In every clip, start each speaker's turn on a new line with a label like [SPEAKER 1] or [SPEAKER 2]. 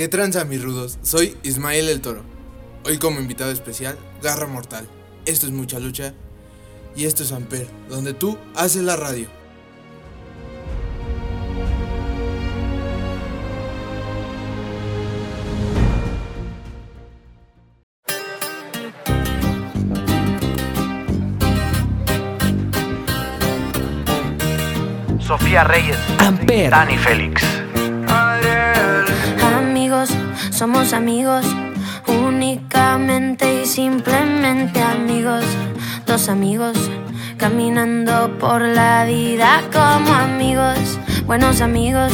[SPEAKER 1] ¿Qué tranza mis rudos? Soy Ismael el Toro. Hoy como invitado especial, Garra Mortal. Esto es mucha lucha y esto es Amper, donde tú haces la radio.
[SPEAKER 2] Sofía Reyes,
[SPEAKER 3] Amper.
[SPEAKER 2] Dani Félix.
[SPEAKER 4] Somos amigos, únicamente y simplemente amigos. Dos amigos, caminando por la vida como amigos, buenos amigos.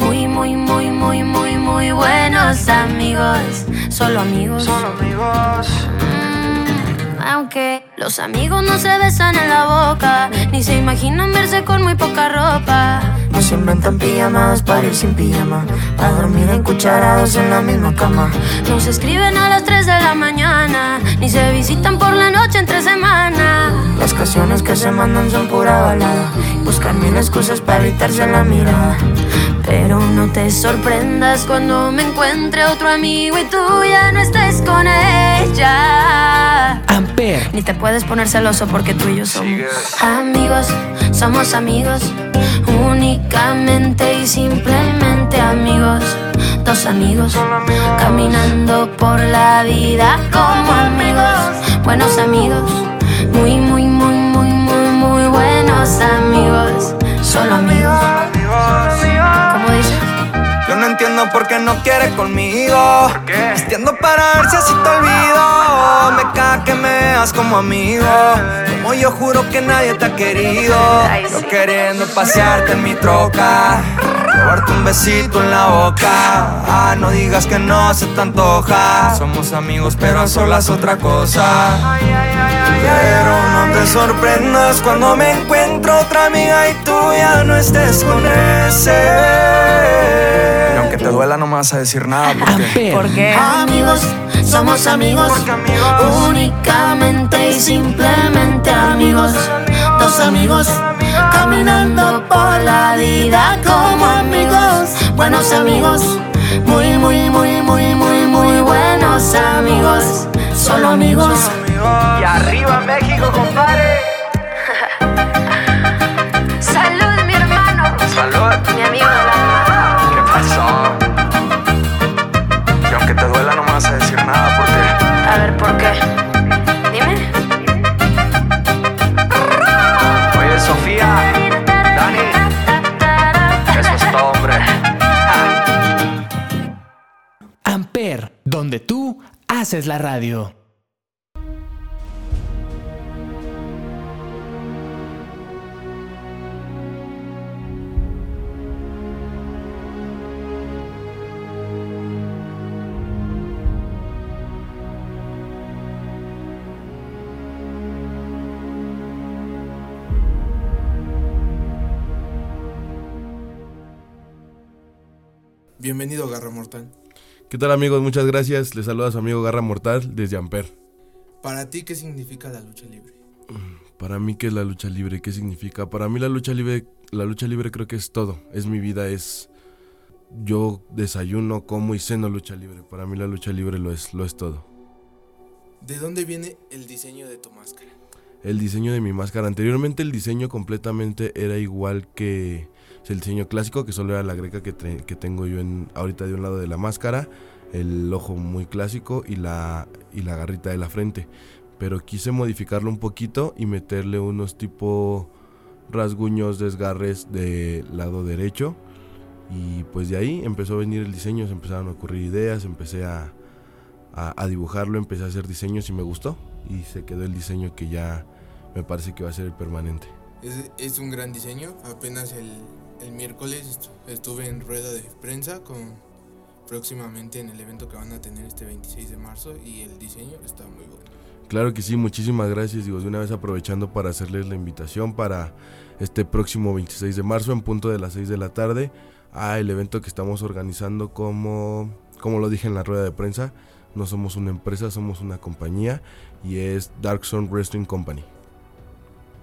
[SPEAKER 4] Muy, muy, muy, muy, muy, muy buenos amigos. Solo amigos.
[SPEAKER 2] Solo amigos.
[SPEAKER 4] Mm, Aunque los amigos no se besan en la boca, ni se imaginan verse con muy poca ropa.
[SPEAKER 5] No se inventan pijamadas para ir sin pijama Para dormir en cucharados en la misma cama
[SPEAKER 4] No se escriben a las 3 de la mañana, ni se visitan por la noche entre semana.
[SPEAKER 5] Las canciones que se mandan son pura balada Buscan mil excusas para evitarse la mirada
[SPEAKER 4] Pero no te sorprendas cuando me encuentre otro amigo y tú ya no estés con ella.
[SPEAKER 3] Amper.
[SPEAKER 4] Ni te puedes poner celoso porque tú y yo somos
[SPEAKER 2] Sigue.
[SPEAKER 4] amigos, somos amigos, únicamente y simplemente amigos. Dos amigos, caminando por la vida como amigos, buenos amigos, muy, muy, muy, muy, muy, muy buenos amigos, solo amigos.
[SPEAKER 5] Entiendo por qué no quieres conmigo.
[SPEAKER 2] ¿Por qué?
[SPEAKER 5] Vistiendo para ver si así te olvido. Me caga que me veas como amigo. Como yo juro que nadie te ha querido. Yo queriendo pasearte en mi troca. Robarte un besito en la boca. Ah, no digas que no se te antoja. Somos amigos pero a solas otra cosa. Pero no te sorprendas cuando me encuentro otra amiga y tú ya no estés con ese te duela no me vas a decir nada porque.
[SPEAKER 4] Porque amigos, somos amigos, únicamente y simplemente amigos. Dos amigos, caminando por la vida como amigos, buenos amigos, muy, muy, muy, muy, muy, muy buenos amigos, solo amigos.
[SPEAKER 2] Y arriba México, compadre.
[SPEAKER 3] Haces la radio.
[SPEAKER 1] Bienvenido, Garra Mortal.
[SPEAKER 6] ¿Qué tal amigos? Muchas gracias. Les saluda su amigo Garra Mortal desde Amper.
[SPEAKER 1] Para ti, ¿qué significa la lucha libre?
[SPEAKER 6] Para mí, ¿qué es la lucha libre? ¿Qué significa? Para mí la lucha libre, la lucha libre creo que es todo. Es mi vida, es... Yo desayuno, como y ceno lucha libre. Para mí la lucha libre lo es, lo es todo.
[SPEAKER 1] ¿De dónde viene el diseño de tu máscara?
[SPEAKER 6] El diseño de mi máscara. Anteriormente el diseño completamente era igual que el diseño clásico, que solo era la greca que, que tengo yo en, ahorita de un lado de la máscara, el ojo muy clásico y la, y la garrita de la frente. Pero quise modificarlo un poquito y meterle unos tipo rasguños, desgarres del lado derecho. Y pues de ahí empezó a venir el diseño, se empezaron a ocurrir ideas, empecé a, a, a dibujarlo, empecé a hacer diseños y me gustó. Y se quedó el diseño que ya me parece que va a ser el permanente.
[SPEAKER 1] Es, es un gran diseño. Apenas el, el miércoles estu- estuve en rueda de prensa con próximamente en el evento que van a tener este 26 de marzo y el diseño está muy bueno.
[SPEAKER 6] Claro que sí, muchísimas gracias. Digo, de una vez aprovechando para hacerles la invitación para este próximo 26 de marzo en punto de las 6 de la tarde a el evento que estamos organizando como, como lo dije en la rueda de prensa. No somos una empresa, somos una compañía y es Dark Zone Wrestling Company.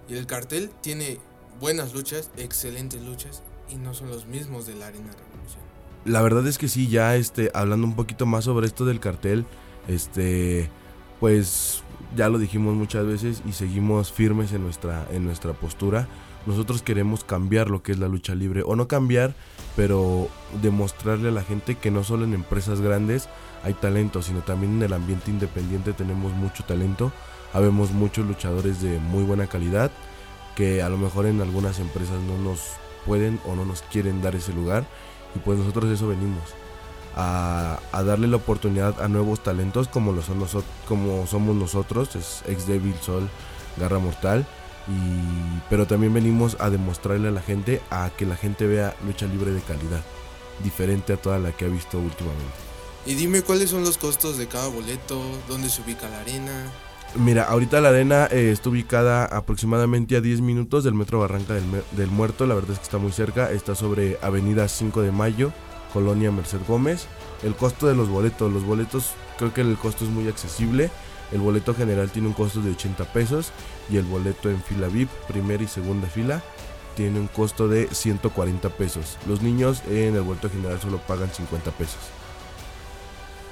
[SPEAKER 1] Y el cartel tiene buenas luchas, excelentes luchas y no son los mismos de la Arena Revolución.
[SPEAKER 6] La verdad es que sí, ya este, hablando un poquito más sobre esto del cartel, este, pues ya lo dijimos muchas veces y seguimos firmes en nuestra, en nuestra postura. Nosotros queremos cambiar lo que es la lucha libre, o no cambiar, pero demostrarle a la gente que no solo en empresas grandes hay talento, sino también en el ambiente independiente tenemos mucho talento. Habemos muchos luchadores de muy buena calidad que a lo mejor en algunas empresas no nos pueden o no nos quieren dar ese lugar y pues nosotros eso venimos a, a darle la oportunidad a nuevos talentos como lo son nosotros como somos nosotros es ex Devil Sol Garra Mortal y pero también venimos a demostrarle a la gente a que la gente vea lucha libre de calidad diferente a toda la que ha visto últimamente
[SPEAKER 1] Y dime cuáles son los costos de cada boleto, dónde se ubica la arena.
[SPEAKER 6] Mira, ahorita la arena eh, está ubicada aproximadamente a 10 minutos del Metro Barranca del, del Muerto. La verdad es que está muy cerca. Está sobre Avenida 5 de Mayo, Colonia Merced Gómez. El costo de los boletos. Los boletos, creo que el costo es muy accesible. El boleto general tiene un costo de 80 pesos. Y el boleto en fila VIP, primera y segunda fila, tiene un costo de 140 pesos. Los niños en el boleto general solo pagan 50 pesos.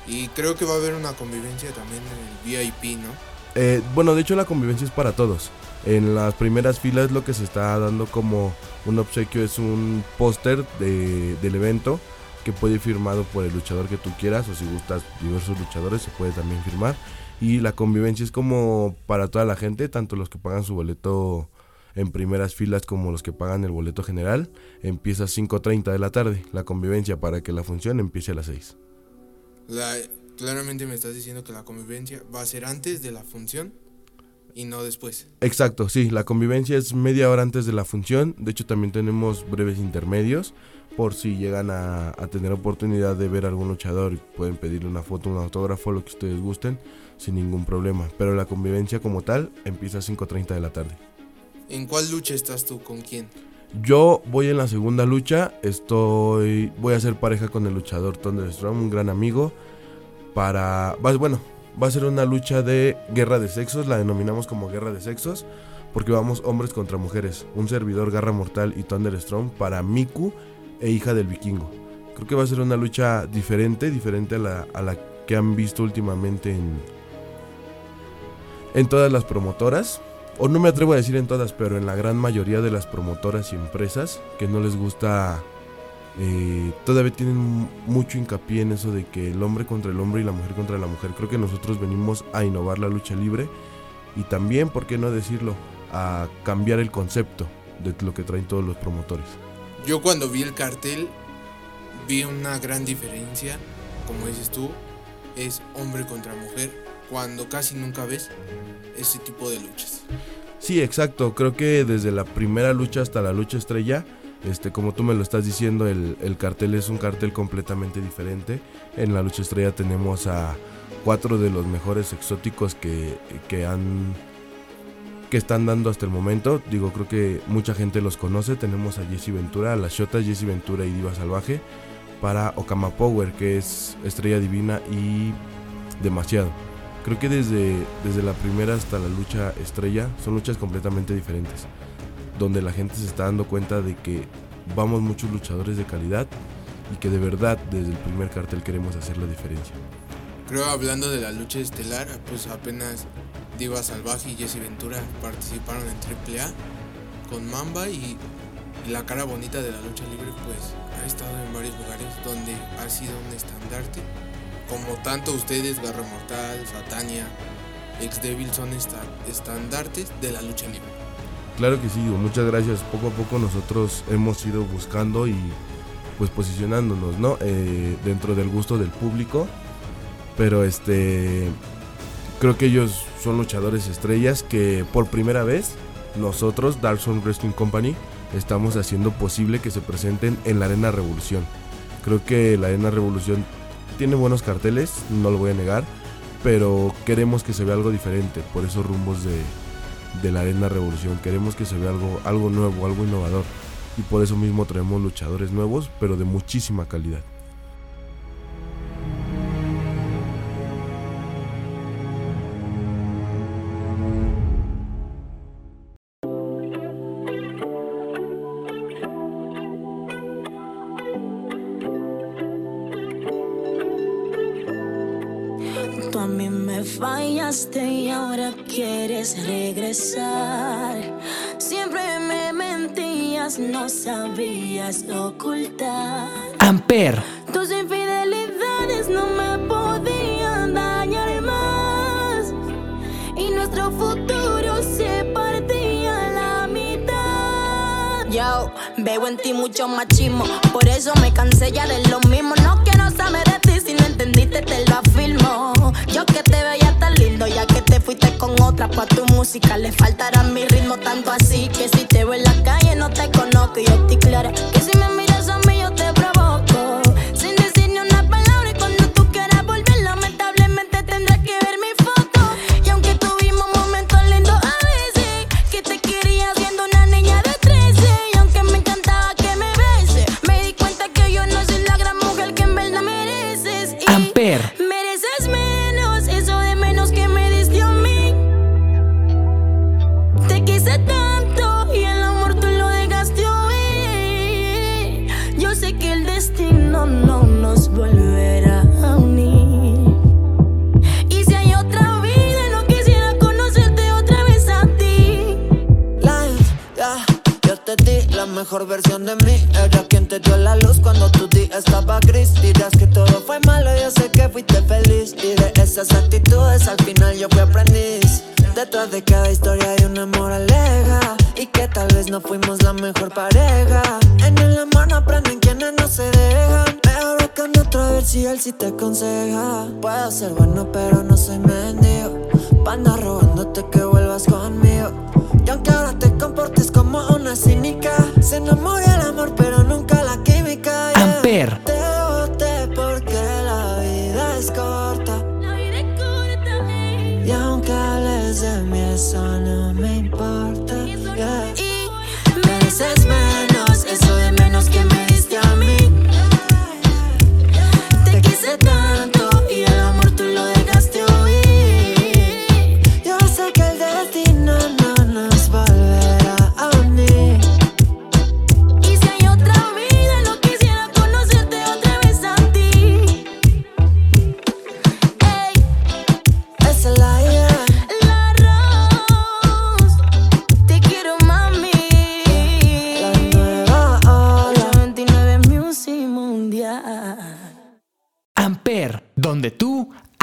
[SPEAKER 1] Y creo que va a haber una convivencia también en el VIP, ¿no?
[SPEAKER 6] Eh, bueno, de hecho la convivencia es para todos. En las primeras filas lo que se está dando como un obsequio es un póster de- del evento que puede ir firmado por el luchador que tú quieras o si gustas diversos luchadores se puede también firmar. Y la convivencia es como para toda la gente, tanto los que pagan su boleto en primeras filas como los que pagan el boleto general. Empieza a 5.30 de la tarde la convivencia para que la función empiece a las 6.
[SPEAKER 1] La, claramente me estás diciendo que la convivencia va a ser antes de la función y no después.
[SPEAKER 6] Exacto, sí, la convivencia es media hora antes de la función. De hecho, también tenemos breves intermedios por si llegan a, a tener oportunidad de ver a algún luchador y pueden pedirle una foto, un autógrafo, lo que ustedes gusten, sin ningún problema. Pero la convivencia como tal empieza a 5.30 de la tarde.
[SPEAKER 1] ¿En cuál lucha estás tú? ¿Con quién?
[SPEAKER 6] Yo voy en la segunda lucha, estoy voy a ser pareja con el luchador Thunderstrom, un gran amigo para bueno, va a ser una lucha de guerra de sexos, la denominamos como guerra de sexos porque vamos hombres contra mujeres, un servidor Garra Mortal y Thunderstrom para Miku e hija del vikingo. Creo que va a ser una lucha diferente, diferente a la, a la que han visto últimamente en en todas las promotoras o no me atrevo a decir en todas, pero en la gran mayoría de las promotoras y empresas que no les gusta, eh, todavía tienen mucho hincapié en eso de que el hombre contra el hombre y la mujer contra la mujer. Creo que nosotros venimos a innovar la lucha libre y también, ¿por qué no decirlo?, a cambiar el concepto de lo que traen todos los promotores.
[SPEAKER 1] Yo cuando vi el cartel vi una gran diferencia, como dices tú, es hombre contra mujer, cuando casi nunca ves ese tipo de luchas.
[SPEAKER 6] Sí, exacto. Creo que desde la primera lucha hasta la lucha estrella, este, como tú me lo estás diciendo, el, el cartel es un cartel completamente diferente. En la lucha estrella tenemos a cuatro de los mejores exóticos que, que han que están dando hasta el momento. Digo, creo que mucha gente los conoce. Tenemos a Jesse Ventura, a las Shotas, Jesse Ventura y Diva Salvaje. Para Okama Power, que es Estrella Divina y demasiado. Creo que desde, desde la primera hasta la lucha estrella son luchas completamente diferentes. Donde la gente se está dando cuenta de que vamos muchos luchadores de calidad y que de verdad desde el primer cartel queremos hacer la diferencia.
[SPEAKER 1] Creo hablando de la lucha estelar, pues apenas Diva Salvaje y Jesse Ventura participaron en AAA con Mamba y, la cara bonita de la lucha libre pues ha estado en varios lugares donde ha sido un estandarte. Como tanto ustedes, Garra Mortal, Satania, Ex Devil son esta- estandartes de la lucha libre.
[SPEAKER 6] Claro que sí, muchas gracias. Poco a poco nosotros hemos ido buscando y pues posicionándonos, ¿no? Eh, dentro del gusto del público. Pero este creo que ellos son luchadores estrellas que por primera vez nosotros, Dark Zone Wrestling Company, estamos haciendo posible que se presenten en la Arena Revolución. Creo que la Arena Revolución tiene buenos carteles, no lo voy a negar, pero queremos que se vea algo diferente por esos rumbos de, de la Arena Revolución. Queremos que se vea algo, algo nuevo, algo innovador. Y por eso mismo traemos luchadores nuevos, pero de muchísima calidad.
[SPEAKER 7] Tú a mí me fallaste y ahora quieres regresar. Siempre me mentías, no sabías ocultar.
[SPEAKER 3] Amper,
[SPEAKER 7] Tus infidelidades no me podían dañar más. Y nuestro futuro se partía a la mitad. Yo veo en ti mucho machismo. Por eso me cansé ya de lo mismo. No quiero saber de si no entendiste, te lo afirmo. Yo que te veía tan lindo, ya que te fuiste con otra. Pa' tu música le faltará mi ritmo tanto así. Que si te veo en la calle no te conozco. Y yo estoy clara que si me miras
[SPEAKER 8] Esas actitudes al final yo fui aprendiz. Detrás de cada historia hay una moraleja. Y que tal vez no fuimos la mejor pareja. En el amor no aprenden quienes no se dejan. Mejor buscando otro a ver si él sí te aconseja. Puedo ser bueno, pero no soy mendigo. Pa' andar robándote que vuelvas conmigo. Y aunque ahora te comportes como una cínica, se enamora el amor, pero nunca la química. yeah.
[SPEAKER 3] Amper,
[SPEAKER 8] no me importa. yeah.
[SPEAKER 7] Y mereces menos,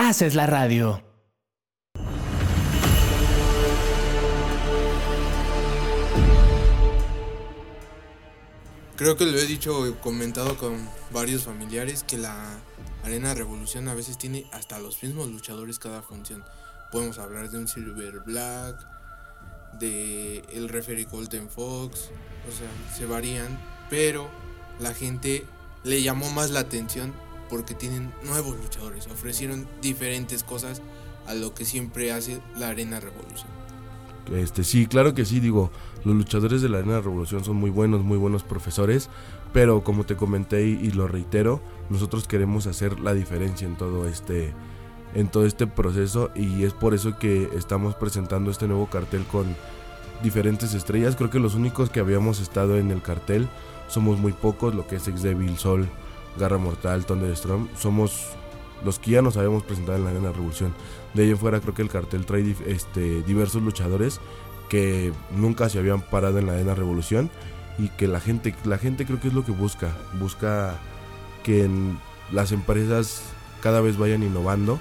[SPEAKER 3] haces la radio.
[SPEAKER 1] Creo que lo he dicho comentado con varios familiares que la Arena Revolución a veces tiene hasta los mismos luchadores cada función. Podemos hablar de un Silver Black, de el referee Golden Fox, o sea, se varían, pero la gente le llamó más la atención porque tienen nuevos luchadores, ofrecieron diferentes cosas a lo que siempre hace la Arena Revolución.
[SPEAKER 6] Este, sí, claro que sí, digo, los luchadores de la Arena Revolución son muy buenos, muy buenos profesores, pero como te comenté y, y lo reitero, nosotros queremos hacer la diferencia en todo este en todo este proceso y es por eso que estamos presentando este nuevo cartel con diferentes estrellas. Creo que los únicos que habíamos estado en el cartel somos muy pocos, lo que es Ex Devil, Sol, Garra Mortal, Thunderstorm, somos los que ya nos habíamos presentado en la Arena Revolución. De ahí en fuera creo que el cartel trae este, diversos luchadores que nunca se habían parado en la Arena Revolución y que la gente, la gente creo que es lo que busca, busca que en las empresas cada vez vayan innovando,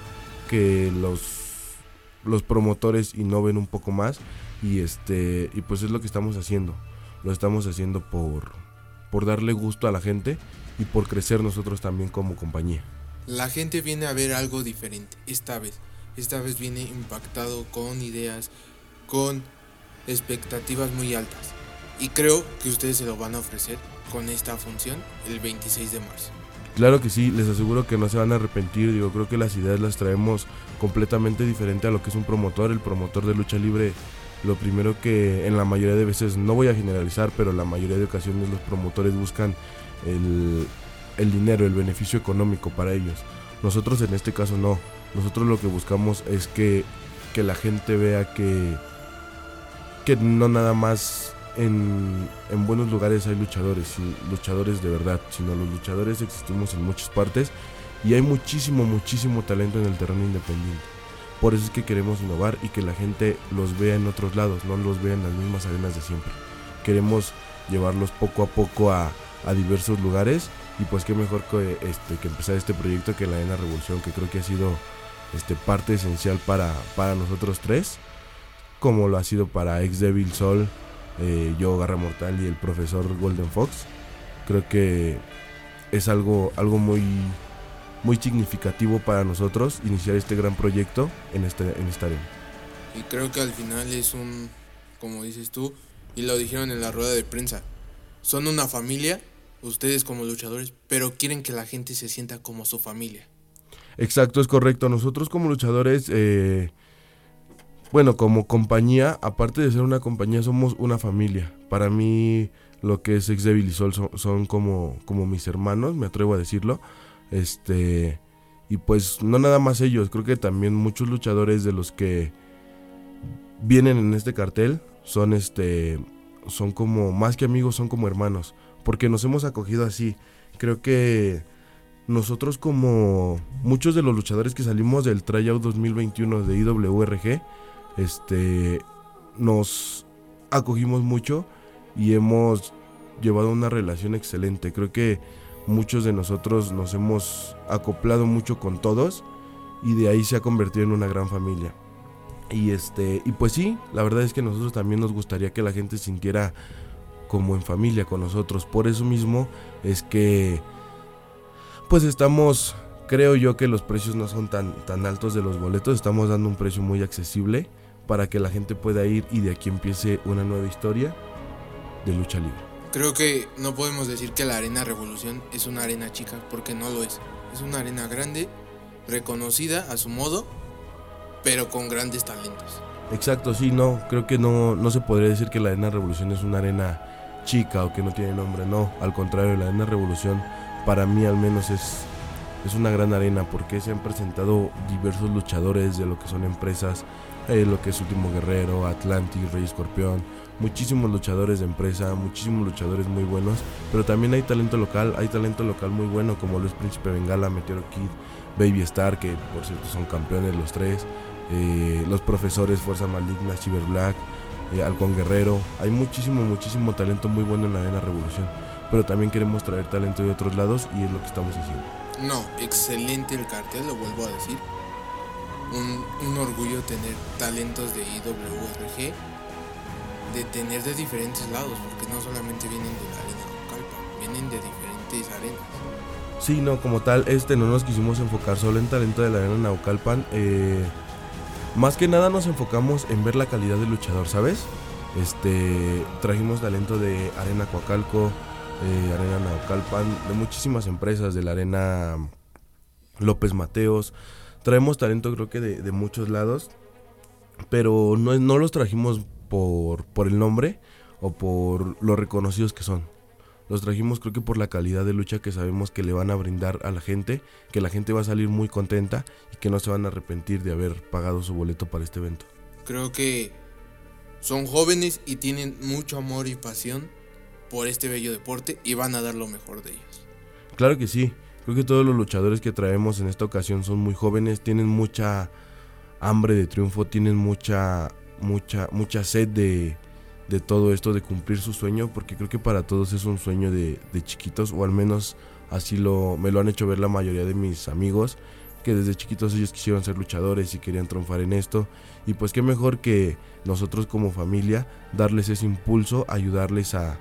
[SPEAKER 6] que los, los promotores innoven un poco más y este y pues es lo que estamos haciendo. Lo estamos haciendo por, por darle gusto a la gente y por crecer nosotros también como compañía.
[SPEAKER 1] La gente viene a ver algo diferente esta vez. Esta vez viene impactado con ideas, con expectativas muy altas. Y creo que ustedes se lo van a ofrecer con esta función el 26 de marzo.
[SPEAKER 6] Claro que sí, les aseguro que no se van a arrepentir. Digo, creo que las ideas las traemos completamente diferente a lo que es un promotor. El promotor de lucha libre, lo primero que en la mayoría de veces, no voy a generalizar, pero la mayoría de ocasiones los promotores buscan el, el dinero, el beneficio económico para ellos. Nosotros en este caso no. Nosotros lo que buscamos es que, que la gente vea que, que no nada más en, en buenos lugares hay luchadores, y luchadores de verdad, sino los luchadores existimos en muchas partes y hay muchísimo, muchísimo talento en el terreno independiente. Por eso es que queremos innovar y que la gente los vea en otros lados, no los vea en las mismas arenas de siempre. Queremos llevarlos poco a poco a, a diversos lugares y pues qué mejor que, este, que empezar este proyecto que la Arena Revolución, que creo que ha sido este, parte esencial para, para nosotros tres, como lo ha sido para Ex Devil Sol, eh, yo Garra Mortal y el profesor Golden Fox. Creo que es algo, algo muy, muy significativo para nosotros iniciar este gran proyecto en, este, en esta arena.
[SPEAKER 1] Y creo que al final es un, como dices tú, y lo dijeron en la rueda de prensa, son una familia, ustedes como luchadores, pero quieren que la gente se sienta como su familia.
[SPEAKER 6] Exacto, es correcto. Nosotros como luchadores, eh, bueno, como compañía, aparte de ser una compañía, somos una familia. Para mí, lo que es Ex Devil y Sol son, son como, como mis hermanos, me atrevo a decirlo. Este, y pues no nada más ellos, creo que también muchos luchadores de los que vienen en este cartel son este son como más que amigos, son como hermanos, porque nos hemos acogido así. Creo que nosotros como muchos de los luchadores que salimos del tryout 2021 de IWRG, este nos acogimos mucho y hemos llevado una relación excelente. Creo que muchos de nosotros nos hemos acoplado mucho con todos y de ahí se ha convertido en una gran familia. Y este, y pues sí, la verdad es que nosotros también nos gustaría que la gente sintiera como en familia con nosotros. Por eso mismo es que pues estamos creo yo que los precios no son tan tan altos de los boletos, estamos dando un precio muy accesible para que la gente pueda ir y de aquí empiece una nueva historia de lucha libre.
[SPEAKER 1] Creo que no podemos decir que la Arena Revolución es una arena chica, porque no lo es. Es una arena grande, reconocida a su modo, pero con grandes talentos.
[SPEAKER 6] Exacto, sí, no, creo que no, no se podría decir que la Arena Revolución es una arena chica o que no tiene nombre, no, al contrario, la Arena Revolución para mí al menos es, es una gran arena porque se han presentado diversos luchadores de lo que son empresas, eh, lo que es Último Guerrero, Atlantis, Rey Escorpión, muchísimos luchadores de empresa, muchísimos luchadores muy buenos, pero también hay talento local, hay talento local muy bueno como lo es Príncipe Bengala, Meteoro Kid, Baby Star, que por cierto son campeones los tres, eh, los profesores Fuerza Maligna, Chiver Black, eh, Halcón Guerrero, hay muchísimo, muchísimo talento muy bueno en la Arena Revolución, pero también queremos traer talento de otros lados y es lo que estamos haciendo.
[SPEAKER 1] No, excelente el cartel, lo vuelvo a decir. Un, orgullo tener talentos de IWRG, de tener de diferentes lados, porque no solamente vienen de la arena Ocalpa, vienen de diferentes arenas.
[SPEAKER 6] Sí, no, como tal, este no nos quisimos enfocar solo en talento de la arena Naucalpan. eh, más que nada nos enfocamos en ver la calidad del luchador, ¿sabes? Este, trajimos talento de Arena Coacalco, eh, Arena Naucalpan, de muchísimas empresas, de la Arena López Mateos. Traemos talento creo que de, de muchos lados, pero no, no los trajimos por, por el nombre o por lo reconocidos que son. Los trajimos creo que por la calidad de lucha que sabemos que le van a brindar a la gente, que la gente va a salir muy contenta y que no se van a arrepentir de haber pagado su boleto para este evento.
[SPEAKER 1] Creo que son jóvenes y tienen mucho amor y pasión por este bello deporte y van a dar lo mejor de ellos.
[SPEAKER 6] Claro que sí, creo que todos los luchadores que traemos en esta ocasión son muy jóvenes, tienen mucha hambre de triunfo, tienen mucha, mucha, mucha sed de, de todo esto, de cumplir su sueño, porque creo que para todos es un sueño de, de chiquitos, o al menos así lo, me lo han hecho ver la mayoría de mis amigos, que desde chiquitos ellos quisieron ser luchadores y querían triunfar en esto, y pues qué mejor que nosotros como familia darles ese impulso, ayudarles a,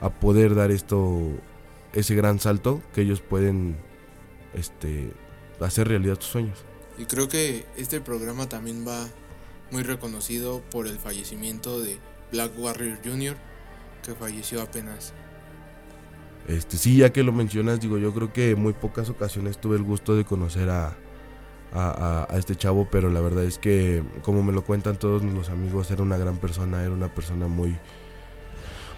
[SPEAKER 6] a poder dar esto, ese gran salto que ellos pueden este, hacer realidad sus sueños.
[SPEAKER 1] Y creo que este programa también va muy reconocido por el fallecimiento de Black Warrior Jr., que falleció apenas.
[SPEAKER 6] Este, sí, ya que lo mencionas, digo, yo creo que en muy pocas ocasiones tuve el gusto de conocer a, a, este chavo, pero la verdad es que, como me lo cuentan todos los amigos, era una gran persona, era una persona muy,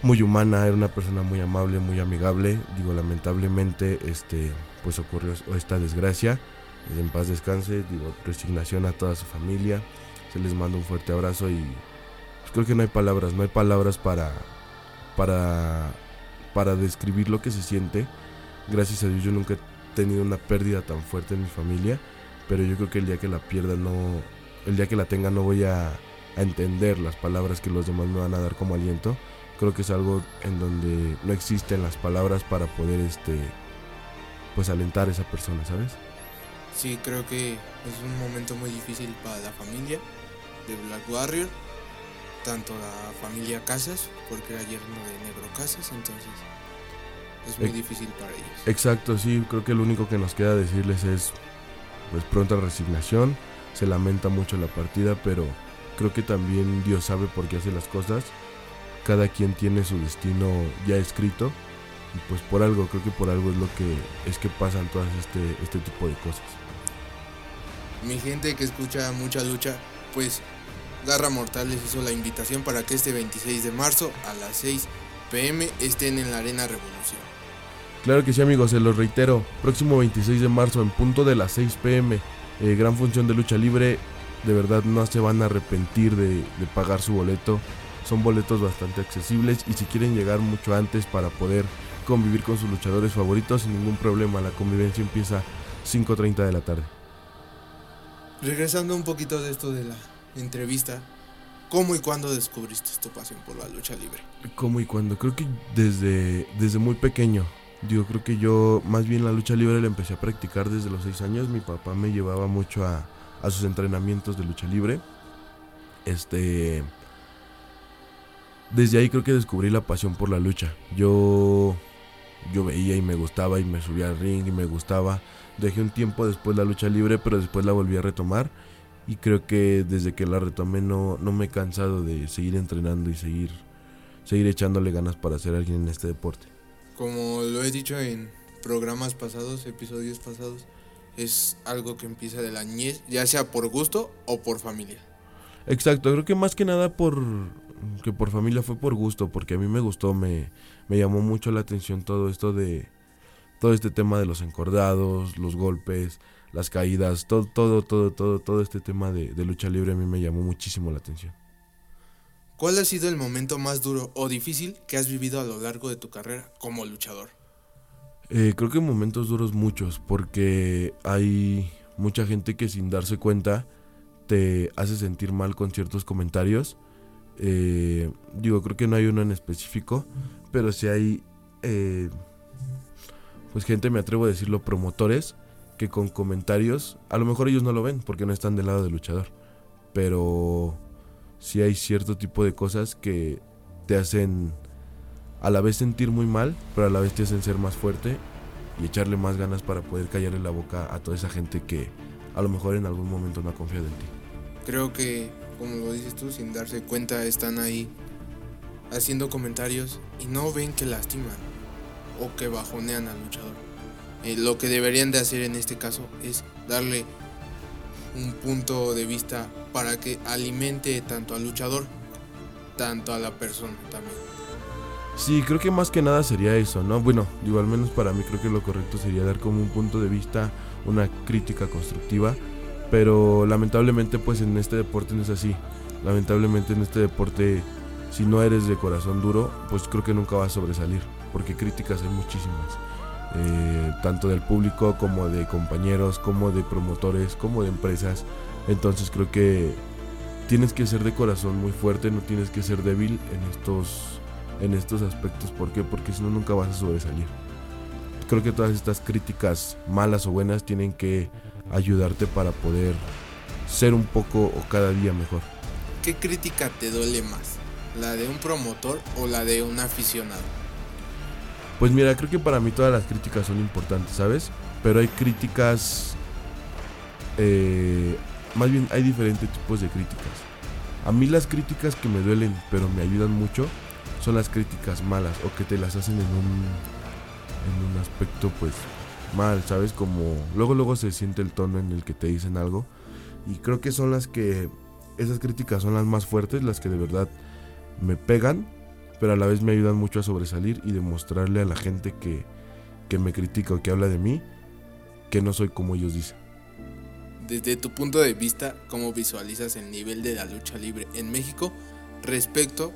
[SPEAKER 6] muy humana, era una persona muy amable, muy amigable. Digo, lamentablemente, este, pues ocurrió esta desgracia. En paz descanse, digo, resignación a toda su familia. Se les manda un fuerte abrazo y creo que no hay palabras, no hay palabras para, para, para describir lo que se siente. Gracias a Dios yo nunca he tenido una pérdida tan fuerte en mi familia, pero yo creo que el día que la pierda no, el día que la tenga no voy a, entender las palabras que los demás me van a dar como aliento. Creo que es algo en donde no existen las palabras para poder este pues alentar a esa persona, ¿sabes?
[SPEAKER 1] Sí, creo que es un momento muy difícil para la familia de Black Warrior, tanto la familia Casas, porque era yerno de Negro Casas, entonces es muy difícil para ellos.
[SPEAKER 6] Exacto, sí, creo que lo único que nos queda decirles es pues pronta resignación, se lamenta mucho la partida, pero creo que también Dios sabe por qué hace las cosas, cada quien tiene su destino ya escrito y pues por algo, creo que por algo es lo que es que pasan todas este, este tipo de cosas.
[SPEAKER 1] Mi gente que escucha mucha lucha, pues Garra Mortal les hizo la invitación para que este 26 de marzo a las 6 pm estén en la Arena Revolución.
[SPEAKER 6] Claro que sí amigos, se los reitero, próximo 26 de marzo en punto de las 6 pm, eh, gran función de lucha libre, de verdad no se van a arrepentir de, de pagar su boleto, son boletos bastante accesibles y si quieren llegar mucho antes para poder convivir con sus luchadores favoritos sin ningún problema, la convivencia empieza 5.30 de la tarde.
[SPEAKER 1] Regresando un poquito de esto de la entrevista, ¿cómo y cuándo descubriste tu pasión por la lucha libre?
[SPEAKER 6] ¿Cómo y cuándo? Creo que desde, desde muy pequeño. Digo, creo que yo más bien la lucha libre la empecé a practicar desde los 6 años. Mi papá me llevaba mucho a, a sus entrenamientos de lucha libre. Este. Desde ahí creo que descubrí la pasión por la lucha. Yo. Yo veía y me gustaba y me subía al ring y me gustaba. Dejé un tiempo después la lucha libre, pero después la volví a retomar. Y creo que desde que la retomé no, no me he cansado de seguir entrenando y seguir, seguir echándole ganas para ser alguien en este deporte.
[SPEAKER 1] Como lo he dicho en programas pasados, episodios pasados, es algo que empieza de la niñez, ya sea por gusto o por familia.
[SPEAKER 6] Exacto, creo que más que nada por que por familia fue por gusto, porque a mí me gustó, me, me llamó mucho la atención todo esto de todo este tema de los encordados, los golpes, las caídas, todo, todo, todo, todo, todo este tema de, de lucha libre a mí me llamó muchísimo la atención.
[SPEAKER 1] ¿Cuál ha sido el momento más duro o difícil que has vivido a lo largo de tu carrera como luchador?
[SPEAKER 6] Eh, creo que momentos duros muchos, porque hay mucha gente que sin darse cuenta te hace sentir mal con ciertos comentarios. Eh, digo, creo que no hay uno en específico, pero sí hay, eh, pues gente, me atrevo a decirlo, promotores, que con comentarios, a lo mejor ellos no lo ven porque no están del lado del luchador, pero sí hay cierto tipo de cosas que te hacen a la vez sentir muy mal, pero a la vez te hacen ser más fuerte y echarle más ganas para poder callarle la boca a toda esa gente que a lo mejor en algún momento no ha confiado en ti.
[SPEAKER 1] Creo que, como lo dices tú, sin darse cuenta están ahí haciendo comentarios y no ven que lastiman o que bajonean al luchador. Eh, lo que deberían de hacer en este caso es darle un punto de vista para que alimente tanto al luchador, tanto a la persona también.
[SPEAKER 6] Sí, creo que más que nada sería eso, ¿no? Bueno, digo, al menos para mí creo que lo correcto sería dar como un punto de vista, una crítica constructiva, pero lamentablemente pues en este deporte no es así. Lamentablemente en este deporte, si no eres de corazón duro, pues creo que nunca vas a sobresalir, porque críticas hay muchísimas. Eh, tanto del público como de compañeros, como de promotores, como de empresas. Entonces creo que tienes que ser de corazón muy fuerte, no tienes que ser débil en estos, en estos aspectos. ¿Por qué? Porque si no nunca vas a sobresalir. Creo que todas estas críticas malas o buenas tienen que ayudarte para poder ser un poco o cada día mejor.
[SPEAKER 1] ¿Qué crítica te duele más? ¿La de un promotor o la de un aficionado?
[SPEAKER 6] Pues mira, creo que para mí todas las críticas son importantes, ¿sabes? Pero hay críticas... eh, más bien hay diferentes tipos de críticas. A mí las críticas que me duelen, pero me ayudan mucho, son las críticas malas o que te las hacen en un, en un aspecto pues mal, ¿sabes? Como luego luego se siente el tono en el que te dicen algo y creo que son las que esas críticas son las más fuertes, las que de verdad me pegan, pero a la vez me ayudan mucho a sobresalir y demostrarle a la gente que, que me critica o que habla de mí que no soy como ellos dicen.
[SPEAKER 1] Desde tu punto de vista, ¿cómo visualizas el nivel de la lucha libre en México respecto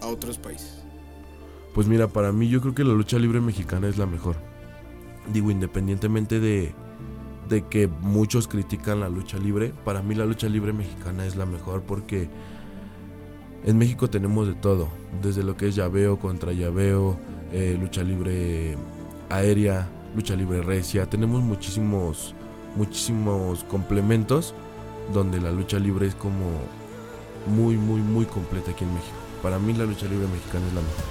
[SPEAKER 1] a otros países?
[SPEAKER 6] Pues mira, para mí yo creo que la lucha libre mexicana es la mejor. Digo, independientemente de, de que muchos critican la lucha libre, para mí la lucha libre mexicana es la mejor porque en México tenemos de todo, desde lo que es llaveo contra llaveo, eh, lucha libre aérea, lucha libre recia, tenemos muchísimos muchísimos complementos donde la lucha libre es como muy muy muy completa aquí en México. Para mí la lucha libre mexicana es la mejor.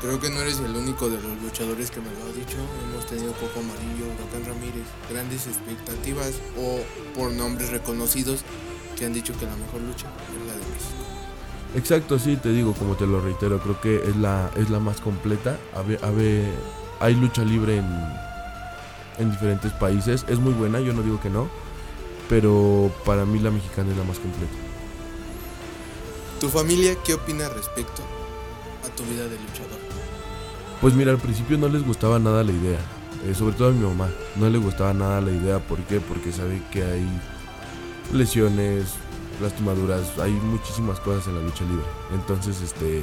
[SPEAKER 1] Creo que no eres el único de los luchadores que me lo ha dicho. Hemos tenido Coco Amarillo, Huracán Ramírez, grandes expectativas o por nombres reconocidos que han dicho que la mejor lucha es la de México.
[SPEAKER 6] Exacto, sí, te digo, como te lo reitero, creo que es la, es la más completa. Habe- hay lucha libre en, en diferentes países, es muy buena, yo no digo que no, pero para mí la mexicana es la más completa.
[SPEAKER 1] ¿Tu familia qué opina respecto a tu vida de luchador?
[SPEAKER 6] Pues mira, al principio no les gustaba nada la idea, eh, sobre todo a mi mamá, no le gustaba nada la idea, ¿por qué? Porque sabe que hay lesiones, lastimaduras, hay muchísimas cosas en la lucha libre. Entonces, este,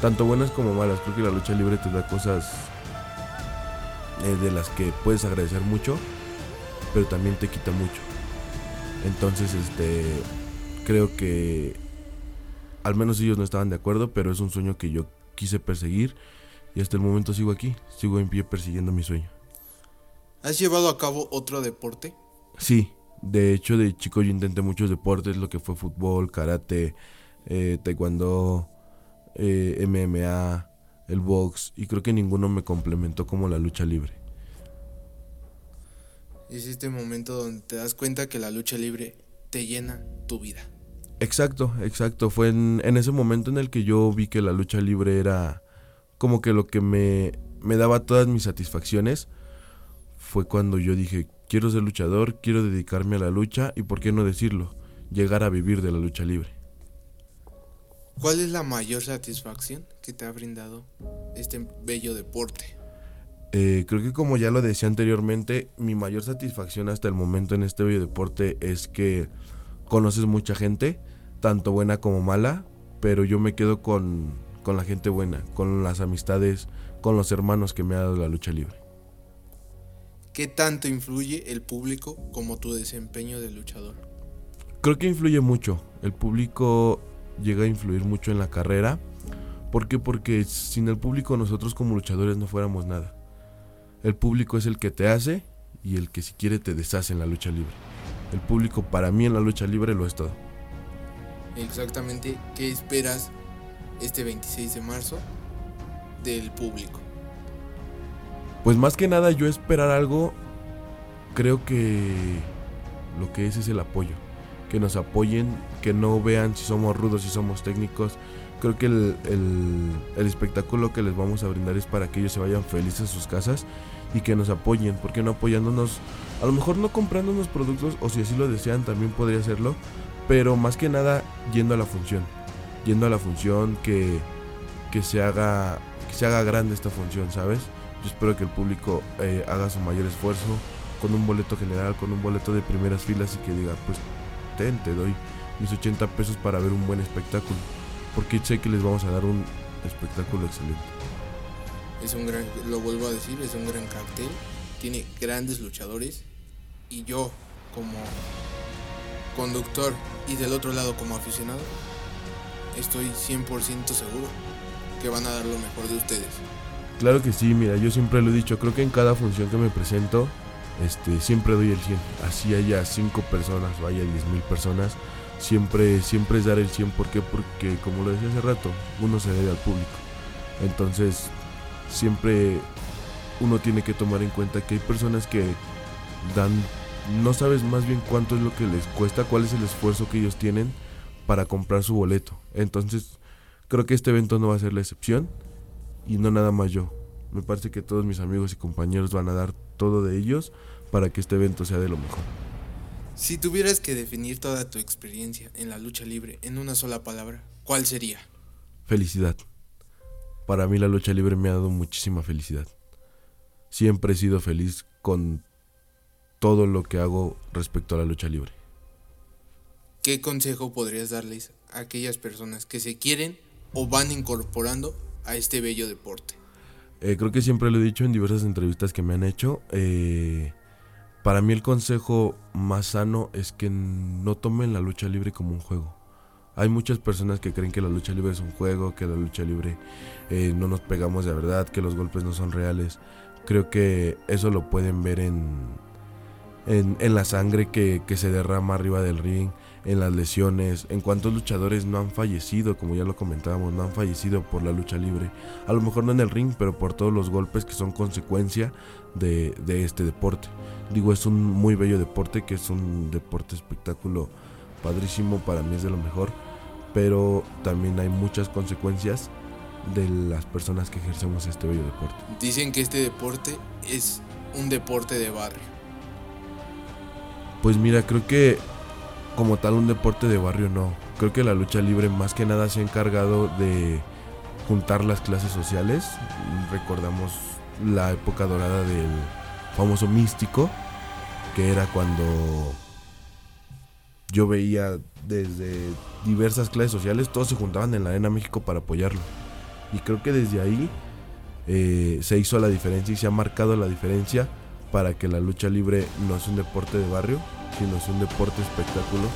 [SPEAKER 6] tanto buenas como malas, creo que la lucha libre te da cosas eh, de las que puedes agradecer mucho, pero también te quita mucho. Entonces, este, creo que al menos ellos no estaban de acuerdo, pero es un sueño que yo quise perseguir y hasta el momento sigo aquí, sigo en pie persiguiendo mi sueño.
[SPEAKER 1] ¿Has llevado a cabo otro deporte?
[SPEAKER 6] Sí, de hecho de chico yo intenté muchos deportes, lo que fue fútbol, karate, eh, taekwondo, eh, MMA, el box, y creo que ninguno me complementó como la lucha libre.
[SPEAKER 1] Es este momento donde te das cuenta que la lucha libre te llena tu vida.
[SPEAKER 6] Exacto, exacto. Fue en, en ese momento en el que yo vi que la lucha libre era como que lo que me, me daba todas mis satisfacciones. Fue cuando yo dije, quiero ser luchador, quiero dedicarme a la lucha y por qué no decirlo, llegar a vivir de la lucha libre.
[SPEAKER 1] ¿Cuál es la mayor satisfacción que te ha brindado este bello deporte?
[SPEAKER 6] Eh, creo que como ya lo decía anteriormente, mi mayor satisfacción hasta el momento en este bello deporte es que conoces mucha gente, tanto buena como mala, pero yo me quedo con, con la gente buena, con las amistades, con los hermanos que me ha dado la lucha libre.
[SPEAKER 1] ¿Qué tanto influye el público como tu desempeño de luchador?
[SPEAKER 6] Creo que influye mucho, el público llega a influir mucho en la carrera. ¿Por qué? Porque sin el público nosotros como luchadores no fuéramos nada. El público es el que te hace y el que si quiere te deshace en la lucha libre. El público para mí en la lucha libre lo es todo.
[SPEAKER 1] Exactamente, ¿qué esperas este 26 de marzo del público?
[SPEAKER 6] Pues más que nada yo esperar algo, creo que lo que es es el apoyo. Que nos apoyen, que no vean si somos rudos, si somos técnicos. Creo que el, el- espectáculo que les vamos a brindar es para que ellos se vayan felices a sus casas y que nos apoyen. porque no apoyándonos? A lo mejor no comprándonos productos o si así lo desean también podría hacerlo. Pero más que nada yendo a la función. Yendo a la función que, que, se, haga, que se haga grande esta función, ¿sabes? Yo espero que el público eh, haga su mayor esfuerzo con un boleto general, con un boleto de primeras filas y que diga, pues ten, te doy mis 80 pesos para ver un buen espectáculo. Porque sé que les vamos a dar un espectáculo excelente.
[SPEAKER 1] Es un gran, lo vuelvo a decir, es un gran cartel, tiene grandes luchadores y yo como conductor y del otro lado como aficionado estoy 100% seguro que van a dar lo mejor de ustedes.
[SPEAKER 6] Claro que sí, mira, yo siempre lo he dicho, creo que en cada función que me presento, este, siempre doy el 100. Así haya 5 personas o haya 10 mil personas, siempre, siempre es dar el 100. ¿Por qué? Porque, como lo decía hace rato, uno se debe al público. Entonces, siempre uno tiene que tomar en cuenta que hay personas que dan, no sabes más bien cuánto es lo que les cuesta, cuál es el esfuerzo que ellos tienen para comprar su boleto. Entonces, creo que este evento no va a ser la excepción y no nada más yo. Me parece que todos mis amigos y compañeros van a dar todo de ellos para que este evento sea de lo mejor.
[SPEAKER 1] Si tuvieras que definir toda tu experiencia en la lucha libre en una sola palabra, ¿cuál sería?
[SPEAKER 6] Felicidad. Para mí la lucha libre me ha dado muchísima felicidad. Siempre he sido feliz con todo lo que hago respecto a la lucha libre.
[SPEAKER 1] ¿Qué consejo podrías darles a aquellas personas que se quieren o van incorporando a este bello deporte?
[SPEAKER 6] Eh, creo que siempre lo he dicho en diversas entrevistas que me han hecho. eh, para mí el consejo más sano es que no tomen la lucha libre como un juego. Hay muchas personas que creen que la lucha libre es un juego, que la lucha libre eh, no nos pegamos de verdad, que los golpes no son reales. Creo que eso lo pueden ver en, en, en la sangre que, que se derrama arriba del ring, en las lesiones, en cuántos luchadores no han fallecido, como ya lo comentábamos, no han fallecido por la lucha libre. A lo mejor no en el ring, pero por todos los golpes que son consecuencia de, de este deporte. Digo, es un muy bello deporte, que es un deporte espectáculo padrísimo, para mí es de lo mejor, pero también hay muchas consecuencias de las personas que ejercemos este bello deporte.
[SPEAKER 1] Dicen que este deporte es un deporte de barrio.
[SPEAKER 6] Pues mira, creo que como tal un deporte de barrio no. Creo que la lucha libre más que nada se ha encargado de juntar las clases sociales. Recordamos la época dorada del famoso místico, que era cuando yo veía desde diversas clases sociales, todos se juntaban en la Arena México para apoyarlo. Y creo que desde ahí eh, se hizo la diferencia y se ha marcado la diferencia para que la lucha libre no es un deporte de barrio, sino es un deporte espectáculo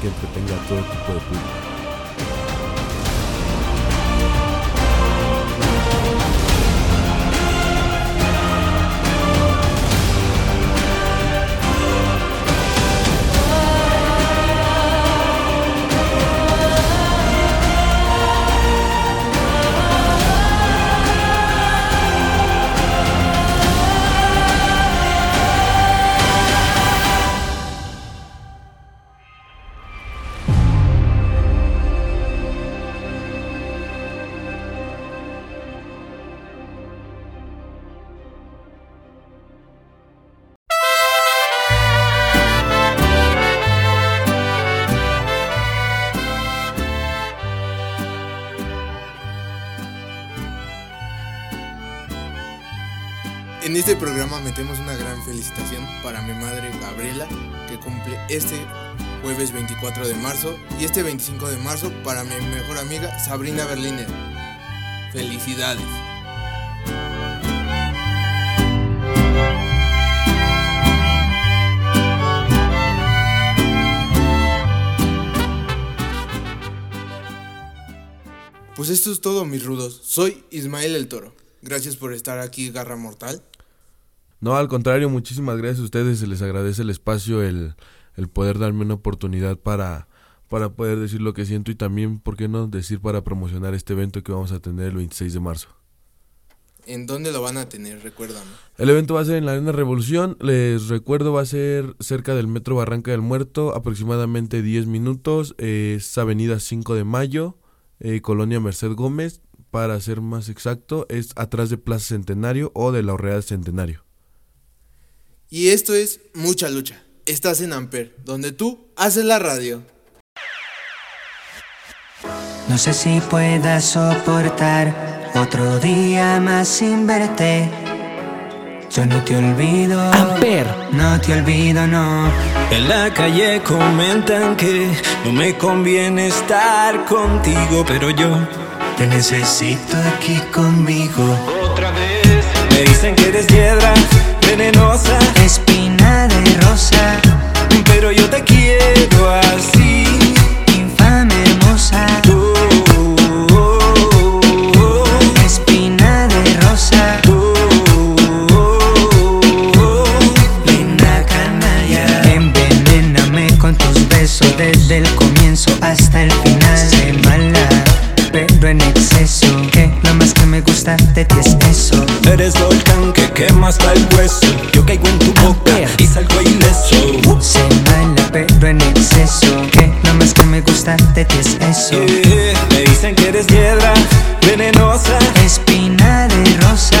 [SPEAKER 6] que entretenga a todo tipo de público.
[SPEAKER 1] En este programa metemos una gran felicitación para mi madre Gabriela, que cumple este jueves 24 de marzo, y este 25 de marzo para mi mejor amiga Sabrina Berliner. Felicidades. Pues esto es todo, mis rudos. Soy Ismael el Toro. Gracias por estar aquí, Garra Mortal.
[SPEAKER 6] No, al contrario, muchísimas gracias a ustedes. Se les agradece el espacio, el, el poder darme una oportunidad para, para poder decir lo que siento y también, ¿por qué no?, decir para promocionar este evento que vamos a tener el 26 de marzo.
[SPEAKER 1] ¿En dónde lo van a tener? Recuérdame.
[SPEAKER 6] El evento va a ser en la Arena Revolución. Les recuerdo, va a ser cerca del Metro Barranca del Muerto, aproximadamente 10 minutos. Es Avenida 5 de Mayo, eh, Colonia Merced Gómez. Para ser más exacto, es atrás de Plaza Centenario o de la Real Centenario.
[SPEAKER 1] Y esto es Mucha Lucha. Estás en Amper, donde tú haces la radio.
[SPEAKER 9] No sé si puedas soportar otro día más sin verte. Yo no te olvido.
[SPEAKER 3] Amper.
[SPEAKER 9] No te olvido, no.
[SPEAKER 10] En la calle comentan que no me conviene estar contigo, pero yo
[SPEAKER 9] Te necesito aquí conmigo.
[SPEAKER 10] otra vez me dicen que eres piedra venenosa,
[SPEAKER 9] Espina de rosa,
[SPEAKER 10] pero yo te quiero así.
[SPEAKER 9] infame hermosa.
[SPEAKER 10] Oh, oh, oh.
[SPEAKER 9] Espina de rosa, linda canalla. Envenéname con tus besos desde el comienzo hasta el final. Sé mala, pero en exceso. Me gusta de ti es eso.
[SPEAKER 10] Eres volcán que quema hasta el hueso. Yo caigo en tu boca y salgo ileso.
[SPEAKER 9] Se mala pero en exceso. Que lo más que me gusta de ti es eso.
[SPEAKER 10] Me dicen que eres piedra venenosa,
[SPEAKER 9] Espina de rosa,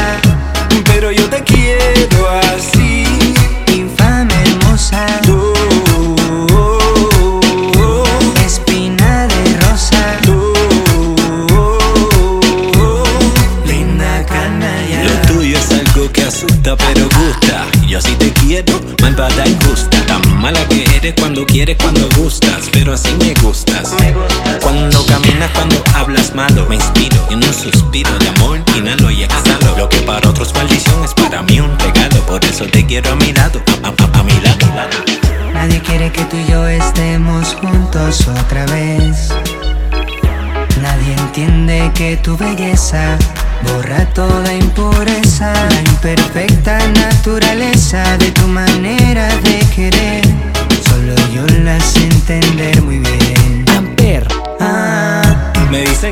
[SPEAKER 10] quieres, cuando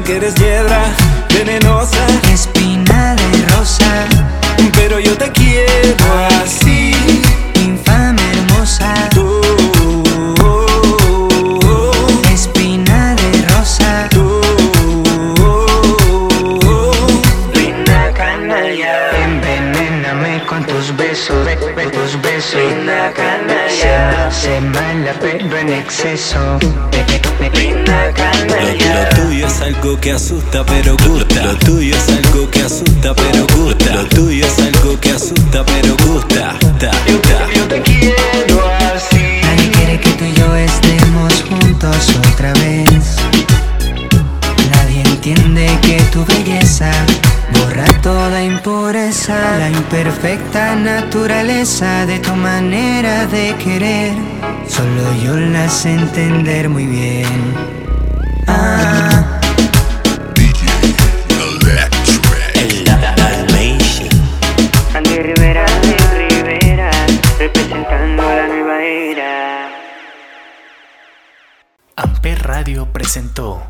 [SPEAKER 10] Me dicen que eres
[SPEAKER 9] se mala pero en exceso.
[SPEAKER 10] Lo, tuyo es algo que asusta pero gusta Lo tuyo es algo que asusta pero gusta Lo tuyo es algo que asusta pero gusta Ta, ta.
[SPEAKER 9] Yo te quiero así. Nadie quiere que tú y yo estemos juntos otra vez. Nadie entiende que tu belleza toda impureza, la imperfecta naturaleza de tu manera de querer. Solo yo la sé entender muy bien. Ah. Andy Rivera, Andy Rivera, representando la nueva era.
[SPEAKER 3] Amper Radio presentó